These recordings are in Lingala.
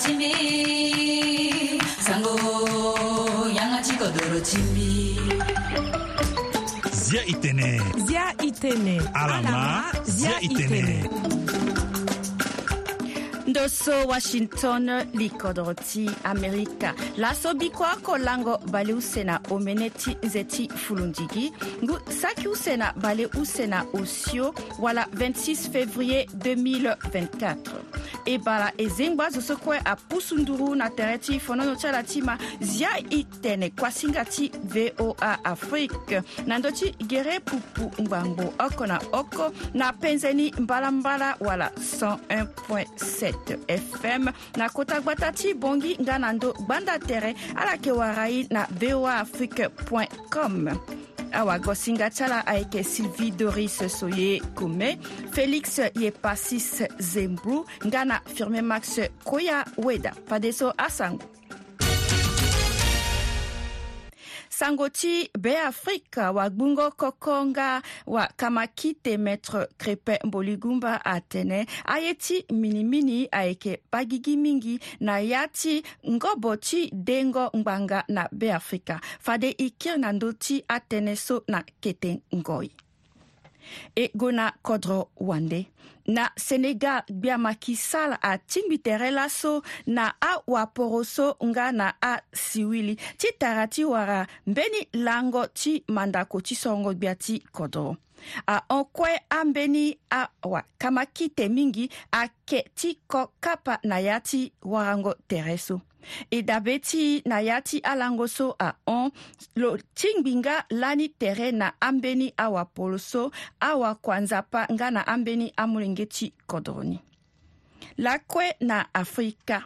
chimi sango yanga chiko doro chimi zia itene zia itene alama zia itene, zia itene. loso washington likodro ti amerika laso bikua kolango bale usena omene ti nze ti fulundigi ngu saki usena bale usena osio wala 26 février 2024 e bara e zengba zo so kue apusu nduru na tere ti fonono ti ala ti ma zia e tene kuasinga ti voa afrique na ndö ti gere pupu ngbangbu oko na oko na penzeni mbalambala wala 101.7 fm na kota gbata ti bongi nga na ndö gbanda tere ala yeke wara ye na voa afrique point com awagosinga ti ala ayeke sylvie doris so ye kome félix ye pasis zembru nga na firmé max koya weda padeso asango sango ti beafrika wagbungo kokonga wa kama kite maître crépin mbolingumba atene aye ti minimini ayeke bagigi mingi na ya ti ngobo ti dengo ngbanga na beafrika fade e kiri na ndö ti atënë so na kete ngoi e go na kodro wande na senegal gbia maki sall atingbi tere laso na awaporo so nga na asiwili ti tara ti wara mbeni lango ti mandako ti songo gbia ti kodro ahokue ambeni awakama kite mingi ayeke ti ko kapa na ya ti warango tere so e dabe ti na ya ti alango so ahon lo tingbinga lani tere na ambeni awapolo so awakua nzapa nga na ambeni amolenge ti kodroni lakue na afrika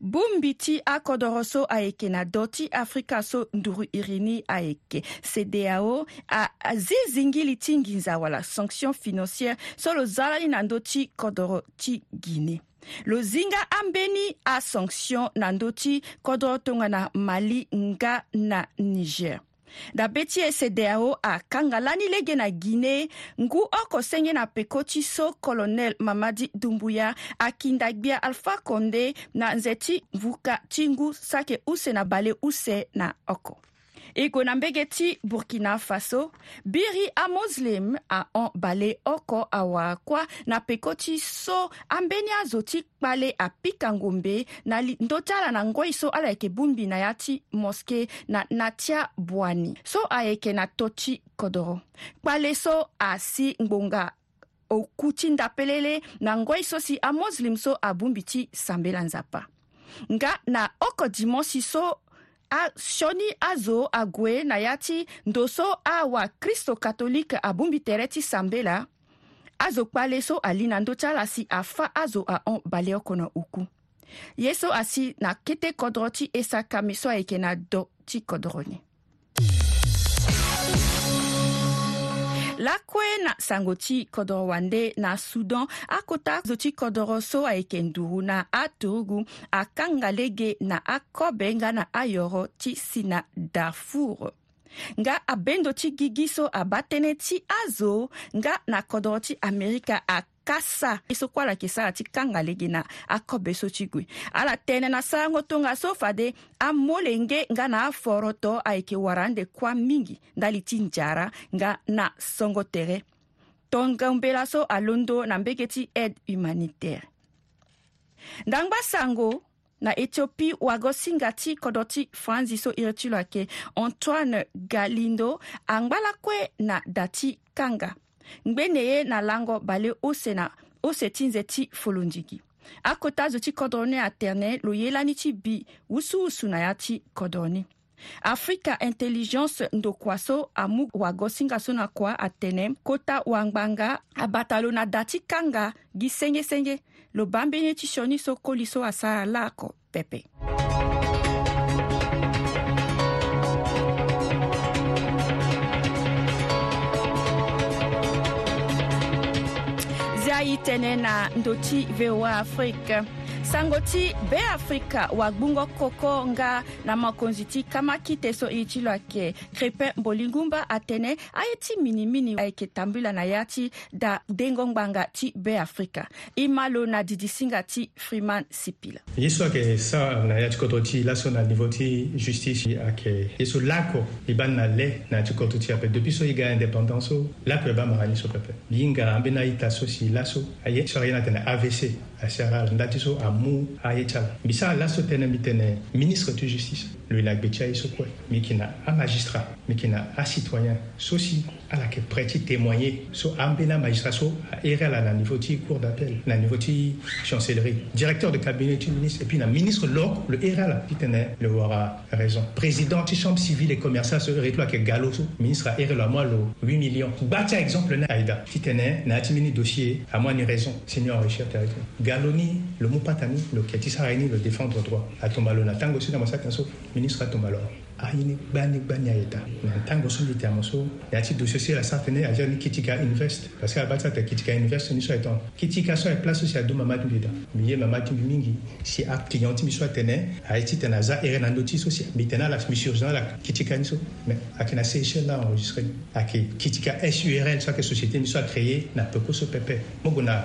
bongbi ti akodro so ayeke na dö ti afrika so nduru iri ni ayeke cdao azizi ngili ti nginza wala sanction financière so lo za lani na ndö ti kodro ti guinée lozinga ambeni asanction na ndö ti kodro tongana mali nga na niger dabe ti e cdao akanga lani lege na guiné ngu oko senge na peko ti so colonel mamadi dumbuya akinda gbia alpha condé na nze ti mvuka ti ngu sake use na bale use na oko e na mbege ti burkina faso biri amoslim ahon-bale oko awakua na peko ti so ambeni azo ti kpale apikango mbe na ndö ti ala na ngoi so ala yeke bongbi na ya ti moske na na ti abuani so ayeke na tö ti kodro kpale so asi ngbonga oku ti ndapelele na ngoi so si amoslim so abongbi ti sambela nzapa nga na oko dimonsi so sioni azo ague na ya ti ndo so awa kristo katolike abongbi tere ti sambe la azo kpale so ali na ndö ti ala si afâ azo ahon bale oko na uku ye so asi na kete kodro ti e saka mi so ayeke na do ti kodro ni lakue na sango ti kodro wande na sudan akota zo ti kodro so ayeke nduru na atogu akanga lege na akobe nga na ayoro ti si na darfour nga abendo ti gigi so abâ tënë ti azo nga na kodro ti amerika kasa e so kuala yeke sara ti kanga lege na akobe so ti gue ala tënë na sarango tongaso fade amolenge nga na aforo to ayeke wara ande kuâ mingi ndali ti nzara nga na songo tere tongambela so alondo na mbege ti aide humanitaire ndangba sango na éthiopie wago singa ti kodro ti franzi so iri ti lo ayeke antoine galindo angbala kue na da ti kanga mgbe na-enye na ngo bale ose na ose ti ti folongi gi akota azo ti kodro ni atene lo ye lani ti bi wusuwusu na ya ti kodro ni afrika intelligence ndokua so amu wago singa so na kua atene kota wangbanga abata lo na da ti kanga gi sengesenge lo bambeni ti sioni so koli so asara laako pepe i tene na ndo ti voa afrique sango ti beafrika wagbungo koko nga na makonzi ti kama kite so iri ti lo ayeke crépin mbolingumba atene aye ti minimini ayeke tambula na ya ti da dengongbanga ti beafrika e ma lo na didisinga ti freeman sipila ye so ayeke sara na ya ti koto ti laso na niveau ti justice ayeke ye so lako e ba na le na ya ti koto ti ape depuis so e ga indépendance so lako e ba mara ni so pepe mbi nga ambeni aita so si laso aye so aye na tene avc a sera ndati so a mu a ye cala mbisa ala so tënɛ mbi tene ministre tu justice le lac gbetia et sokwe mais qui na magistrat mais qui na citoyen, ceci si la yeke prêt témoigner so ambeni magistrat so airi à la niveau de cour d'appel la niveau de chancellerie directeur de cabinet du ministre et puis un ministre loko le airi qui tenait le voir à raison président ti chambre civile et commercial se réplique que lo ministre airi lo moi le 8 millions gba exemple naïda qui tenait, na yâ ti mbeni dossier raison seigneur richard territoire le le ni le mu le droit, défendre droit à na tango so dans masakana so ministre tuma lɔ ah, a ɲini gbanigba ni a ye tan mɛ an tan goso ni tɛmuso yati dosiesie la sanfɛ ne yajɛ ni kitika invest parce que a bata tɛ kitika invest ni sɔ ye tɔn kitika sɔ ye place si a do mamadu le da mi ye mamadu bi mingi si a client ti mi sɔ tɛnɛ a ye ti tɛnɛ a za ere na ndo ti so si mi tɛnɛ a la mi surgent la kitika ni so mɛ a kɛnɛ se échelle la enregistré a ke kitika surl sɔ ke société ni sɔ a créé na peko so pɛpɛ mo gona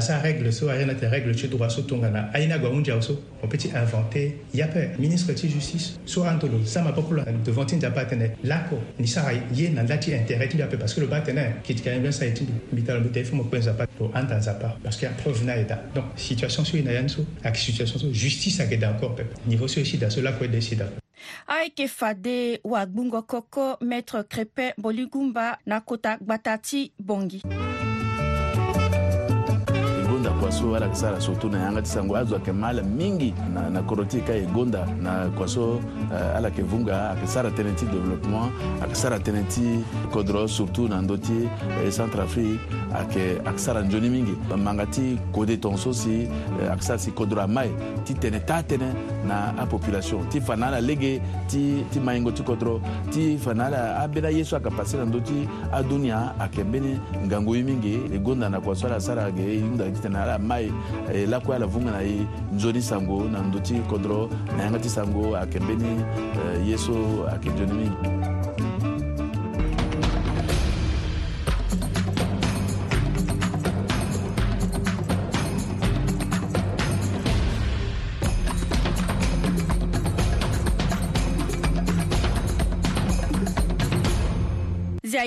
sa règle so ayana te règle che droit so tongana aina gwa unja so on peut inventer yape ministre de justice so antolo ça m'a beaucoup devant tinja patene Laco, ni sa ye na ndati intérêt tinja pe parce que le patene qui quand même ça été mital mo tefo mo pas pa to anta zapa parce qu'il y a preuve na donc situation sur ina yanso ak situation sur justice ak d'accord niveau so ici cela quoi décider ayeke fade wagbungo koko maître crépin Boligumba, na kota gbata bongi so ala yeke sara surtout na yanga ti sango azo ayeke ma ala mingi na, na koro ti e ka e gonda na kua so uh, ala yeke vunga ayeke sara tënë ti développement ayeke sara tënë ti kodro surtout na ndö ti e euh, centre afrique ayeke ayeke sara nzoni mingi manga ti kode tongaso si euh, ayeke sara si kodro amae ti tene taa tënë na apopulation ti fa na ala lege ti, ti maingo ti kodro ti fa na ala ambeni aye so ayeke pase na ndö ti adunia ayeke mbeni ngangu ye mingi e gonda na kua so ala sara ayeke e hunda ti tene ala ma ye eh, lakoya la vunga na ye nzoni sango na ndö ti kondro na yanga ti sango ayeke mbeni eh, ye so ayeke nzoni mingi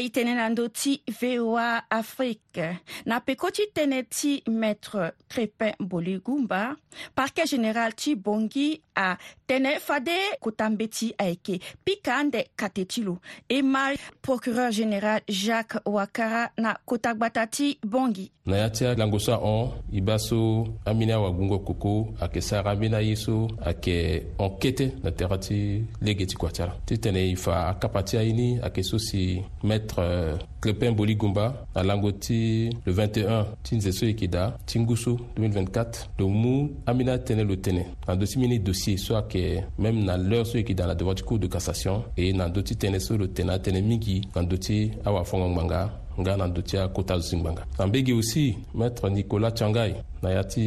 i tënë na ndö ti voa afrique na peko ti tënë ti maître crépin bolingumba parquet général ti bongi tene fade kotambe ti ayeke pika ande kate ti lo e mari procureur général jacques wakara na kota gbata ti bongi na ya ti alango so ahon e b'a so ambeni awagungo koko ayeke sara ambeni aye so ayeke enquête na tere ti lege ti kua ti ala ti tene e fa akapa ti aini ayeke so si maître euh, clépin boli gumba na lango ti le 21 ti nze so yeke da ti nguso 2024 lo mu ambeni atënë lo tene na ndö ti mbeni dossier so ayeke que même na leurs so yeke dan la devant ti cour de cassation e na ndö ti tënë so lo tene atënë mingi na ndö ti awafongo ngbanga nga na ndö ti akota zo ngbanga na mbege aussi maître nicolas tiangai na ya ti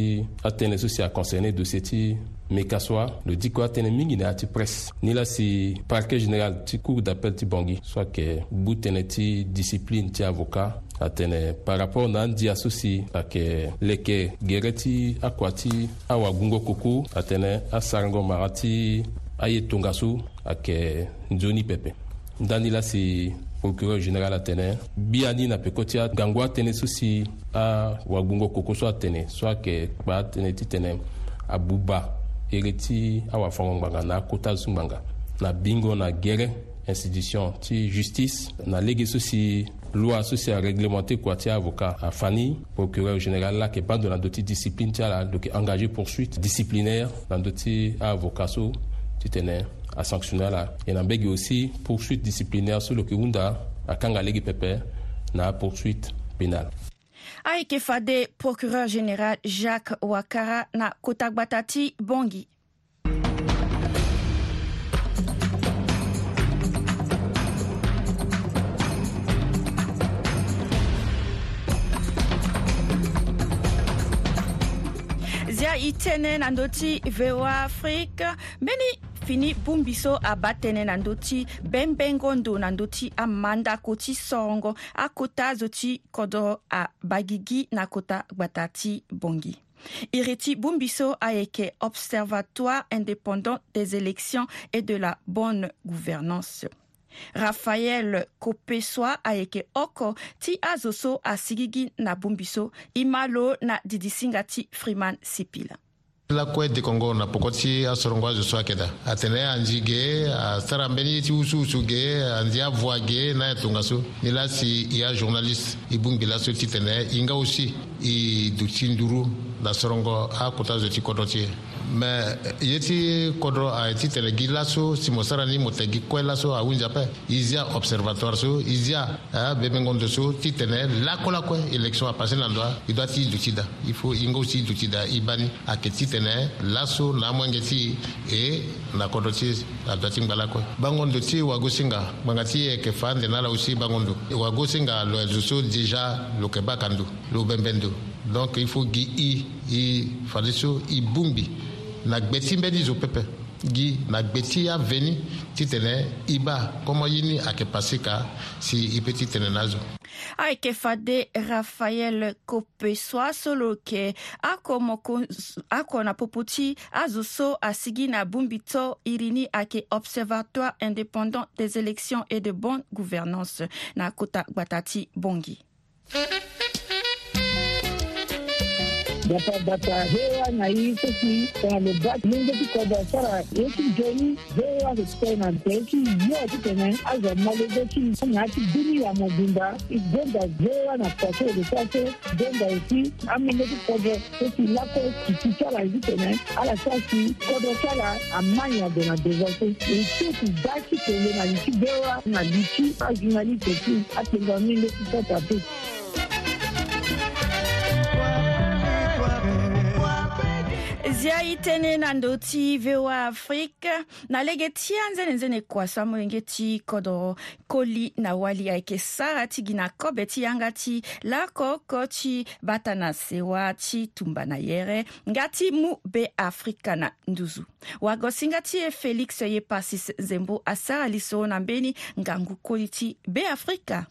atënë so si aconcerné dossier ti mɛ k'a sɔrɔ lo dikɔ tɛnɛ min ɲinɛ a ti prɛsi ni la si parquet général ti cour d'appel ti bɔngi soit kɛ bu tɛnɛ ti discipline ti avocat a ah, tɛnɛ par rapport n'an di aso si a kɛ lɛkɛ gɛrɛ ti a kɔ a ti a wa gungɔ koko a tɛnɛ a sarangɔ maga ti a ye tongaso a kɛ nzoni pɛpɛ n dani la si procureur général atene bi ani na peko ti gango atene so si awagungo koko so atene so ayeke kpa atene ti tene abu ba ere ti awafango ngbanga na akota zu ngbanga na bingo na gere institution ti justice na lege so si loi so si aréglementé kua ti avocat afani procureur général lake bando na ndö ti discipline ti ala engagé poursuite disciplinaire na ndö ti avocat so sanctionner. asanctionné ala e na mbege aussi poursuite disciplinaire so loke hunda akanga lege pepe na poursuite pénale Aike Fade, procureur général Jacques Ouakara na Kotakbatati Bongi. zia Itene, Nandoti, na Afrique mbeni fini bongbiso aba tënë na ndö ti bembengo ndo na ndö ti amanda koti songo akota zo ti kodro aba gigi na kota gbata ti bongi i re ti bongbiso ayeke observatoire indépendant des élections et de la bonne gouvernance rafael kopesua ayeke oko ti azo so asigi gi na bongbi so e ma lo na didisinga ti freeman sipila lakue de kongo na pokot si asorongo azo so ayeke da atene anzi ge asara ambeni ti usuusu ge anzi avoi ge na ayeke tongaso ni la si e ajournaliste e bongbi laso ti tene hinga aussi e duti nduru na sorongo akota zo ti kodro ti ye mɛ yeti kodro a ti tɛlɛ gi laso simosara ni mo tɛ gi kɔɛ laso a wunja pɛ izia observatoire so izia a be men gondo so ti tɛnɛ lakola kɔɛ élection a passé nan doa i doa ti duti da il faut i ngo si duti da i bani a ke ti tɛnɛ laso na mɔnge ti e na kodro ti a doa ti ngbala kɔɛ bangondo ti wago singa gbanga ti e ke fan de na la aussi bangondo wago singa lo ɛzo so déjà lo kɛ ba kan do lo bɛnbɛn do donc il faut gi i i fali so i bumbi nagbeti bɛ di zo pɛpɛ gi nagbeti ya veni titene iba kɔmɔ yini ayeke pase ka si i peut titene na zo ayeke fade raphael kope so aso lo yeke oko moko oko na popo ti azo so asigi na abungbi to iri ni ayeke observatoire indépendant des élections et de bonne gouvernance na kota gbata ti bongi data hewa na hii sisi kanalobaki lingo tikoda sara yeti joni hewa kekitena teki yo tikene aza malobeki na ti e bini e ya mobimba igonda hewa na pase edesase gonda esi amenge tikodo esi lako kiti sara ezi tene ala sasi kodo sara amanya de na dezase esi ti da ti tele na liti bewa na liti azuna li teki atenga mingo ti sata pe zia e tënë na ndo ti voa afrique na lege ti anzene-nzene kua so amolenge ti kodro koli na wali ayeke sara ti gi na kobe ti yanga ti lakoko ti bata na sewa ti tumba na yere nga ti mu be afrika na nduzu wagosinga ti e félix ye pasis nzembo asara li so na mbeni ngangu koli ti beafrika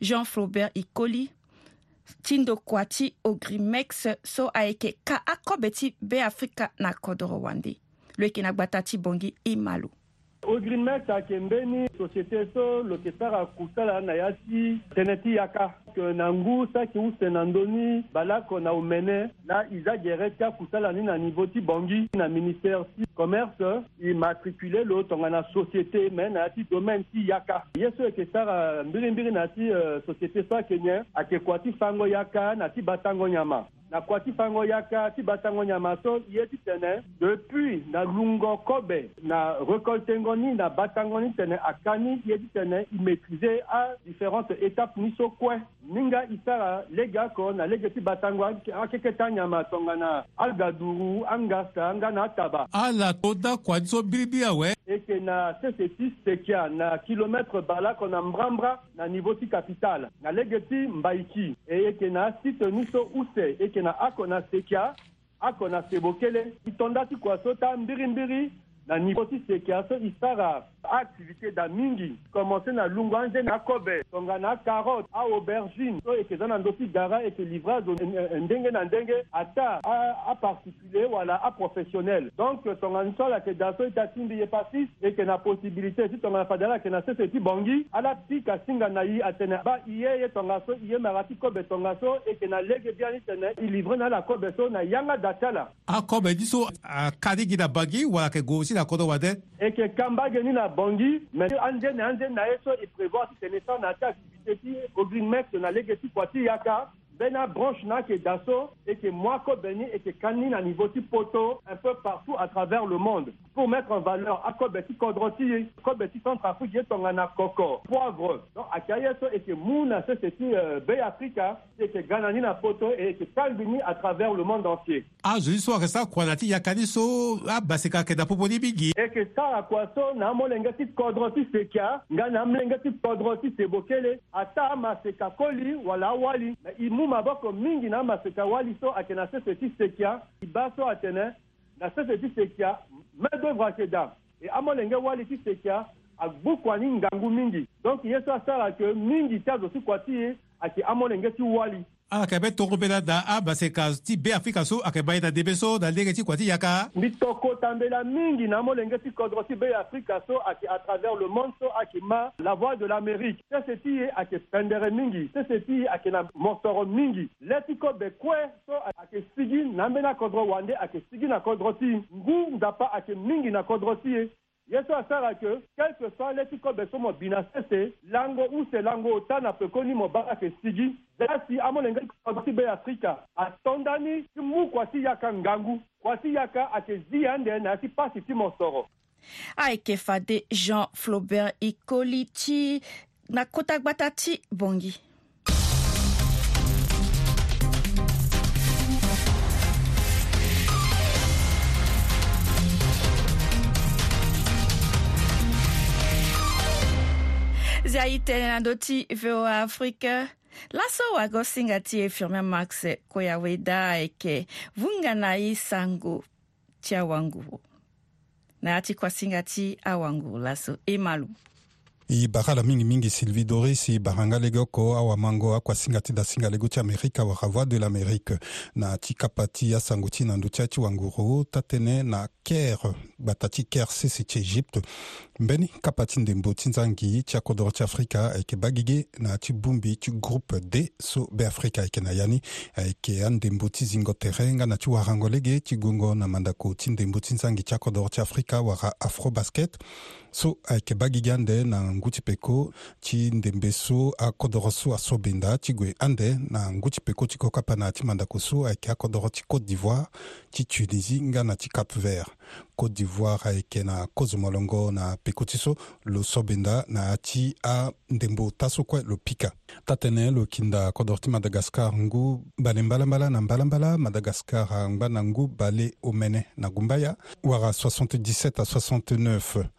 jean flaubert e koli ti ndoko ti ogrimex so ayeke ka akobe ti beafrika na kodro wande lo yeke na gba ta ti bongi i ma lo ogrimet akembeni société so lo kitara kusala na ya si tënë ti yaka ke na ngu so ayeke use na ndöni balako na omene na iza gere ti akusala ni na niveau ti bongi na ministère ti commerce e matriculé lo tongana société me na ya ti domaine ti yaka ye so yeke sara mbirimbiri na ya ti euh, société so ayeke nyen ayeke kua ti fango yaka na ti ba tango nyama na kuâ ti fango yaka ti ba tango nyama so ye ti tene depuis na lungo kobe na récoltengo ni na ba tango ni tene aka ni ye ti tene e maîtrise adifférentes étapes ni so kue ninga e sara lege oko na lege ti ba tango akeke ti anyama tongana agaduru angasa anga na ataba ala toda kua ti so biribiri awe e yeke na sese ti e sekia na kilomètre balako na mbrambra na niveau ti capitale na lege ti mbaiki e yeke na asite ni so use e teke na akona sekia akona sebokele i tonda ti kua so ta mbirimbiri na nikosi seke aso e sara activité na mingi commencé na lungo anze na kobe tonga na carotte aubergine so yeke za na ndö ti gara yeke livrage ndenge na ndenge ata aparticulier wala aprofessionnel donc tongaani so ala yeke da so ti atindi ye pasis yeke na possibilité ti tongana fadala yeke na sese ti bongi ala tika singa na ye atene ba ye ye tongaso ye mara ti kobe tongaso yeke na lege bia ni tene e livre na ala kobe so na yanga da ti ala akobe ti so aka gi na bagi wala yeke go si na kodɔ wa tɛ e ke kamba geni na bongi me an je na an je na ye so e prévoir si tene san na ta activité ti ogrimex na lege ti kuati yaka bena branche na ke Dasso et que Mwako Beni et que Kanin à niveau Poto un peu partout à travers le monde pour mettre en valeur À Akobeti Kodroti, Kobeti Centrafrique, Tongana Koko, Poivre, donc Akayeso et que Mouna Seseti euh, Bay Africa et que na Poto et que Kalbini à travers le monde entier. Ah, je dis soir que ça, Kwanati Yakaniso, ah, bah c'est qu'à Kedapopo Bigi. Et que ça, à Kwaso, Namo Lengati Kodroti Sekia, Ganam Lengati Kodroti Sebokele, Atama Sekakoli, Wala Wali, mais mu maboko mingi na maseka wali so ayeke na sese ti sekia i ba so atene na sese ti sekia main d'œuvre ayeke da e amolenge wali ti sekia agbukua ni ngangu mingi donk ye so asara yeke mingi ti azo si kua ti ye ayeke amolenge ti wali ayeke ah, be tongobela da abase ah, ka ti be afrika so ayeke ba ye na debe so na ndenge ti kua ti yaka mbi tokotandela mingi na molenge ti kodro ti be afrika so ayeke à travers le monde so ayeke ma la voix de l'amérique sese ti ye ayeke pendere mingi sese ti ye ayeke na mosoro mingi le ti kobe kue so ayeke sigi na ambeni akodro wande ayeke sigi na kodro ti ye ngu nzapa ayeke mingi na kodro ti ye ye so asara ke quelque soit le ti kobe so mo bina sese lango use lango ota na pekoni mo bara yeke sigi za si amolenge ti kua ti be afrika atondani ti mu kua si yaka ngangu kua si yaka ayeke zi ande na ya ti pasi ti mo soro ayeke fade jean flaubert ikoli ti na kota gbata ti bongi ziaitele na ndö ti voa afrique laso wago singa ti e firmia max kue aweda ayeke vunga na ye sango ti awanguru na ya ti kuasinga ti awanguru laso e ma lo i baga la mingimingi sylvie doris i bahanga lege oko awamango akuasinga ti dasinga lego ti amérika awara voix de l'amérique na ti kapa ti asango ti na ndö ti ya wanguru ta tënë na caire gbata ti caire sese ti égypte mbeni kapa ti ndembo ti nzangi ti akodro ti afrika ayeke ba gige na ti bongbi ti groupe d so beafrika ayeke na ya ni ayeke andembo ti zingo tere nga na ti warango lege ti gongo na mandako ti ndembo ti nzangi ti akodro ti afrika wara afro basket so ayeke ba gi gi ande na ngu ti peko ti ndembe so akodro so aso benda ti gue ande na ngu ti peko ti kokapa na yâ ti mandako so ayeke akodro ti côte d'ivoire ti tunisie nga na ti cap vert côte d'ivoire ayeke na kozo molongo na peko ti so lo sobenda na yâ ti andembo ta so kue lo pika ta tënë lo kinda kodro ti madagascar ngu bale mbalambala na mbalambala madagascar angba na ngu bale omene na ngumba ya wara 77 à 69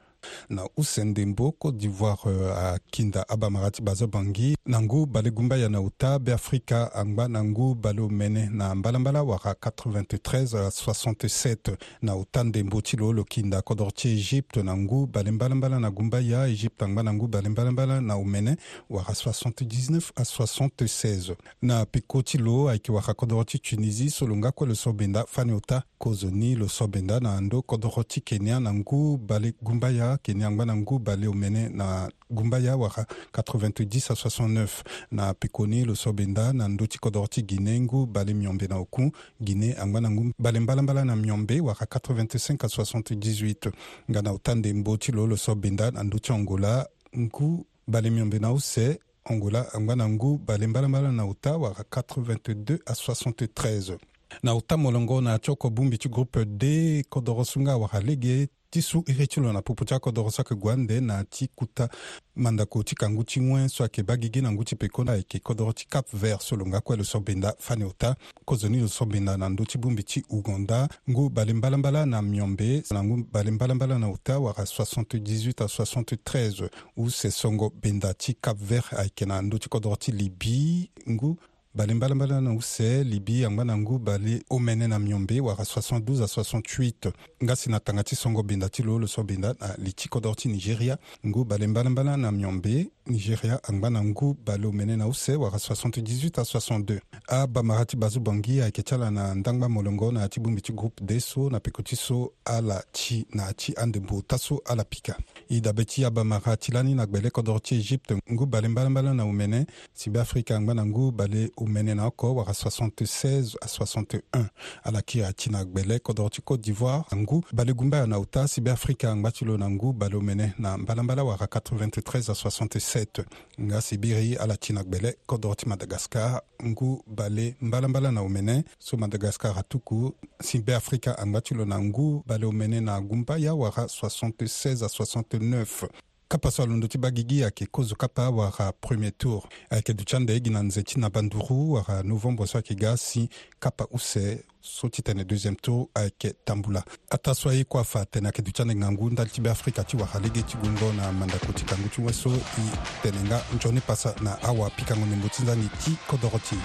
na usendembo côte d'ivoire akinda euh, abamara ti bazo bangi na ngu bale gumba ya na uta beafrika angba na ngu bale omene na mbalambala wara 93 67 na uta ndembo ti lo lo kinda kodro ti égypte na ngu bale mbalambala na gumba ya égypte angba na ngu bale mbalambala na omene wara 79 à 76 na piko ti lo ayeke wara kodro ti tunisie so lo nga kue lo so benda fani uta kozo ni lo so benda na ndö kodro ti kenya na ngu bale gumba ya waka kini yango na ngu bale omene na ngumba ya awara 90 a 69 na pekoni lo so benda na ndö ti kodro ti guiné ngu bale miombe na oku guiné angba na ngu bale mbalambala na miombe wara 85 a 78 nga na otande mbö ti lo lo so benda na ndö ti angola ngu bale miombe na ose angola angba na ngu bale mbalambala na ota wara 82 a 73 na ota molongo na tioko bungbi ti groupe d kodro so nga wara lege ti su iri ti lo na pupu ti akodro so ayeke gua ande na ti kuta mandako ti kangu ti ŋue so ayeke ba gigi na ngu ti pekoni ayeke kodro ti cap vert so lo nga kue lo so benda fani ota kozoni lo so benda na ndö ti bongbi ti uganda ngu bale mbalambala na miombe na ngu bale mbalambala na ota wara 78 à 73 use songo benda ti cap vert ayeke na ndö ti kodro ti libye ngu bale mbalambala na use libi yango na yango bale omene na miombe wara 72 a 68 nga si na tanga ti songo benda ti lo lo so benda na li ti kodro ti nigeria ngu bale mbalambala na miombe nigeria angba na ngu bale omene na use wara 78 a 62 abamara ti bazo bongi ayeke ti ala na ndangba molongo na yâ ti bongbi ti groupe d so na peko ti so ala ti na yâ ti andembu ta so ala pika e dabe ti abamara ti lani na gbele kodro ti égypte ngu bale mbalambala na omene si be afrika angba na ngu bale menena oko wara 76 à 61 ala kia ti na gbele kodro ti côte d'ivoire angu bale gumba ya na uta si be afrika ngba ti lo na ngu bale omene na mbalambala wara 93 à 67 nga si biri ala ti na gbele kodro ti madagascar ngu bale mbalambala na omene so madagascar atuku si be afrika angba ti lo na ngu bale omene na gumba ya wara 76 à 69 kapa so alondo ti ba gigi ayeke kozo kapa wara premier tour ayeke duti ande gi na nze ti na banduru wara novembre so ayeke ga si kapa use so ti tene deuxiéme tour ayeke tambula ata so aye kuâ fa tene ayeke duti ande ngangu ndali ti beafrika ti wara lege ti gungo na mandako ti kangu ti so i tene nga nzoni pasa na awa pikango nembo ti nzangi ti kodro ti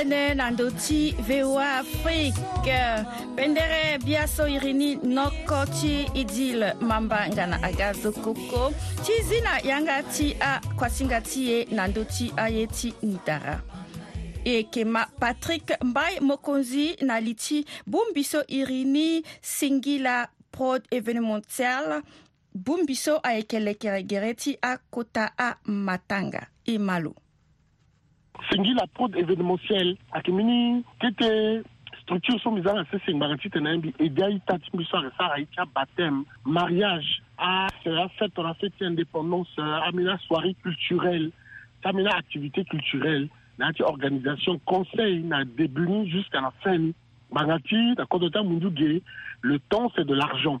tënë na ndö ti voa afrique pendere bia so iri ni noko ti e dile mamba nga na aga zo koko ti zi na yanga ti akuasinga ti ye na ndö ti aye ti ndara e yeke ma patrik mbai mokonzi na li ti bongbi so iri ni singila prod événementiel bongbi so ayeke lekere gere ti akota amatanga e malo singira prod evénementiel akimini kete structure so mi za na sese ngbaranti tene mbi edi aita ti mbi so ayeke so ara ye ti abaptême mariage fête, on a fait ti indépendance ami euh, la soirée culturelle tamina activité culturelle na ti organisation conseil na début ni jusqu'à la fin ni ngbanga ti na kodro ti ge le temps c'est de l'argent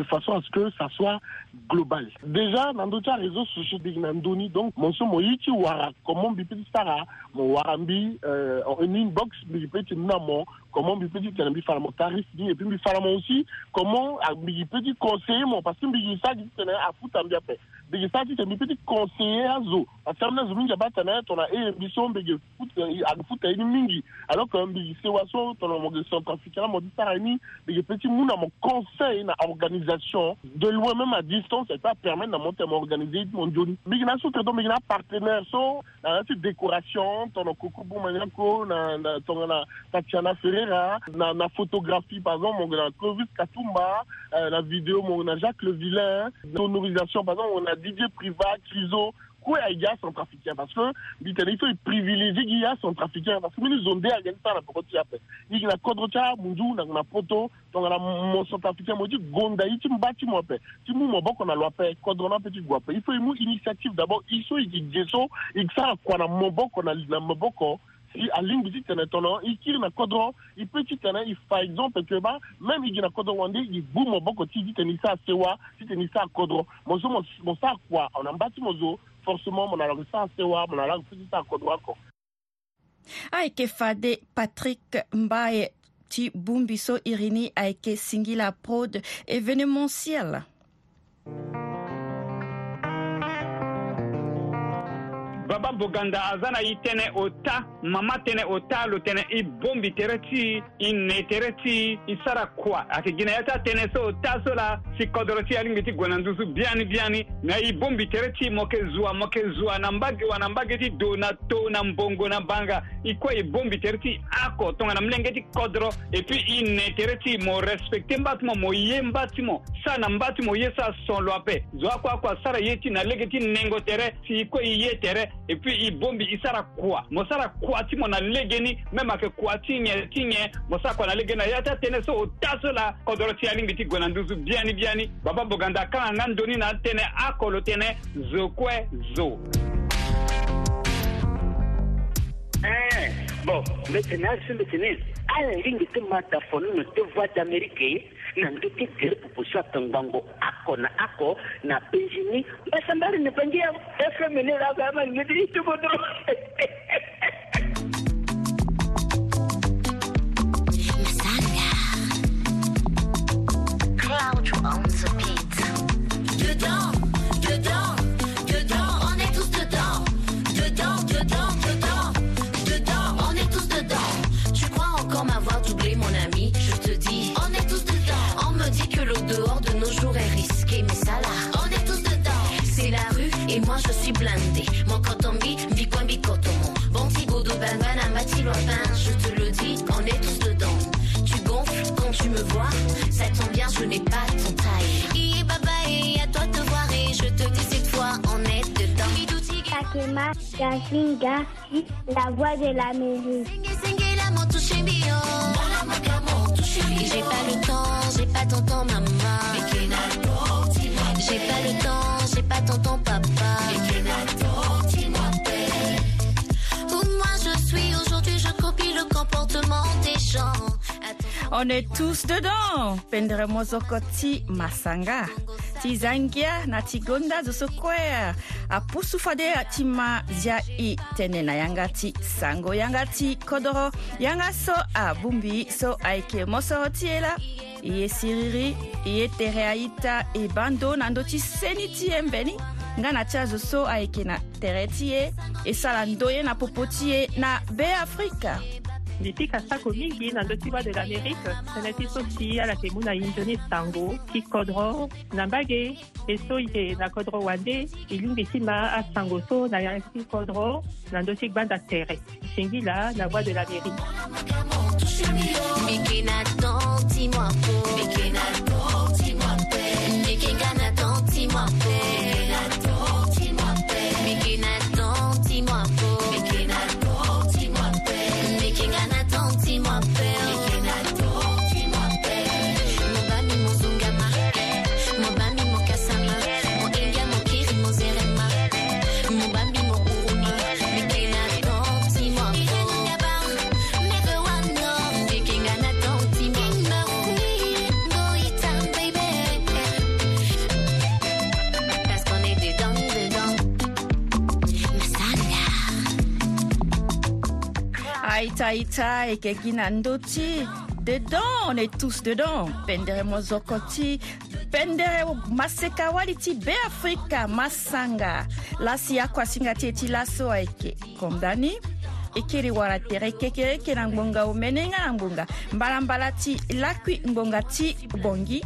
de façon à ce que ça soit global. Déjà, le réseau social donc, hein? mon son euh, wara, comment mon warambi, en une comment et puis comment ah, conseiller mon, parce que dit, à foutre en bien bege sati tɛ mi piti conseiller zo parce que amina zumi jaba tɛnɛ tɔna e eh, ye mission bege aga futa eh, ini mingi alors que bege sewa so tɔnɔ mɔge centre africain mɔ di tara ini bege peti mun na conseil na organisation de loin même à distance ça permet de na mɔ tɛ mɔ organiser mɔ joni bege na so tɛ dɔn bege na partenaire so na na ti décoration tɔnɔ koko bumanyako na na tɔnɔ tatiana ferreira na na photographie par exemple mɔge na clovis katumba eh, na vidéo mɔge na jacques le vilain sonorisation par exemple on Didier Privat, Tizo, quoi il y a centrafricain parce que il faut privilégier il y a centrafricain parce que nous on dégage à la temps la pourquoi il y a kodrocha mundu na na poto donc la mon centrafricain moi dit gonda tu me bat moi pe tu me mon bon qu'on a loi pe kodrona petit gwa il faut une initiative d'abord il faut il ils ça quoi na mon bon qu'on a na mon bon alingi ti tene tongana i kiri na kodro i peut ti tene i fa exemple tene ba même i gi na kodro wande i bu mo boko ti ti tene i saa sewa ti tene i saa kodro mo so mo saa kua mo na mba ti mo zo forcément mo na lango saa sewa mo na lango ti saa kodro oko ayeke fade patrick mbaye ti bu mbiso iri ni ayeke singi la prod événementiel bababoganda aza na ye tënë ota mama tene o talo tene i bombi tere ti i ne tere ti i sara kuwa ayeke gi na ya ti atene so o ta so la si kodro ti alingi ti gue na nduzu biani biani na i bombi tere ti mo yeke zwa mo yeke zwa na mbage wa na mbage ti do na to na mbongo na banga i kue i bombi tere ti ako tongana milenge ti kodro e puis i ne tere ti mo respecte mba ti mo mo ye mba ti mo sara na mba ti mo ye so ason lo ape zo akue akua sara ye ti na lege ti nengo tere si i kue i ye tere e puis i bombi i sara kuwa mo sara kuwa kuwa ti mo na lege ni me ma yeke kua ti nyen ti nyen mo sâ kua na lege ni ayâ ti atënë so o so la kodro ti alingbi ti gue na nduzu biani biani bababonga boganda kana nga ndöni na atënë lo tënë zo kue zo Eh, bon, maintenant, c'est maintenant. alingi ti mata fonino ti voix d'amérique na ngi ti gere pupusu atongbango ako na ako na benjini mbasambari ni bangia efemini laga ama ngi ti itubodo Je suis blindé. Mon cotombi, bi, coton. Bon petit bout de banban à matilopin. Je te le dis, on est tous dedans. Tu gonfles quand tu me vois. Ça tombe bien, je n'ai pas ton taille. Ie, baba, à toi te voir. Et je te dis cette fois, on est dedans. Kakema, la voix de la musique. on est tous dedans pendere mozoko ti masanga ti zangia na ti gonda zo so kue apusu fade ti ma zia e tënë na yanga ti sango yanga ti kodro yanga so abungbi so ayeke mosoro ti e la e ye siriri e ye tere aita e bando na ndö ti seni ti e mbeni nga na ti azo so ayeke na tere ti e e sara ndo ye na popo ti e na beafrika à sa Comigui, dans le Tiwa de l'Amérique, s'en est aussi à la Temuna Injoni Tango, qui codro, nambage, et soye, na codro wande, et l'invisima à Sangoso, na yansi codro, dans le Tiwa de l'Amérique. là la voix de l'Amérique. taille kekina ndoti dedans on est tous dedans pendere mozokoti pendere maseka wali ti be afrika masanga lasi ako asinga ti e ti laso ayeke kondani e kiri wara tere kekere yeke na ngbonga omene nga na ngbonga mbalambala ti lakui ngbonga ti bongi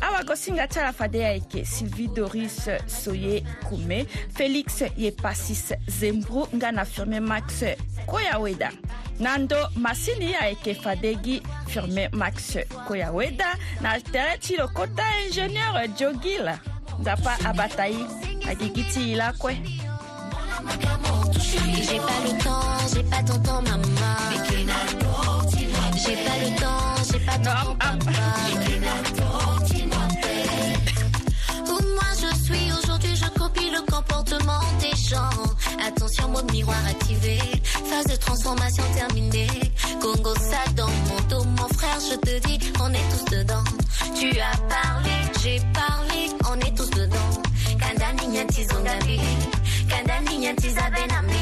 abakosingatala fade eke sylvie doris soye kume félix ye pasis zembru nga na max koyaweda na ndo masini ayeke fadegi firmé max koyaweda na tere ti lokota ingénieur jogila nzapa abata ye agigi ti e lakue J'ai pas le temps, j'ai pas ton temps, maman. J'ai pas le temps, j'ai pas ton temps, papa. Attention, mode miroir activé. Phase de transformation terminée. Congo, ça dans mon dos, mon frère, je te dis, on est tous dedans. Tu as parlé, j'ai parlé, on est tous dedans. Kandani, Nyanti, Kandani,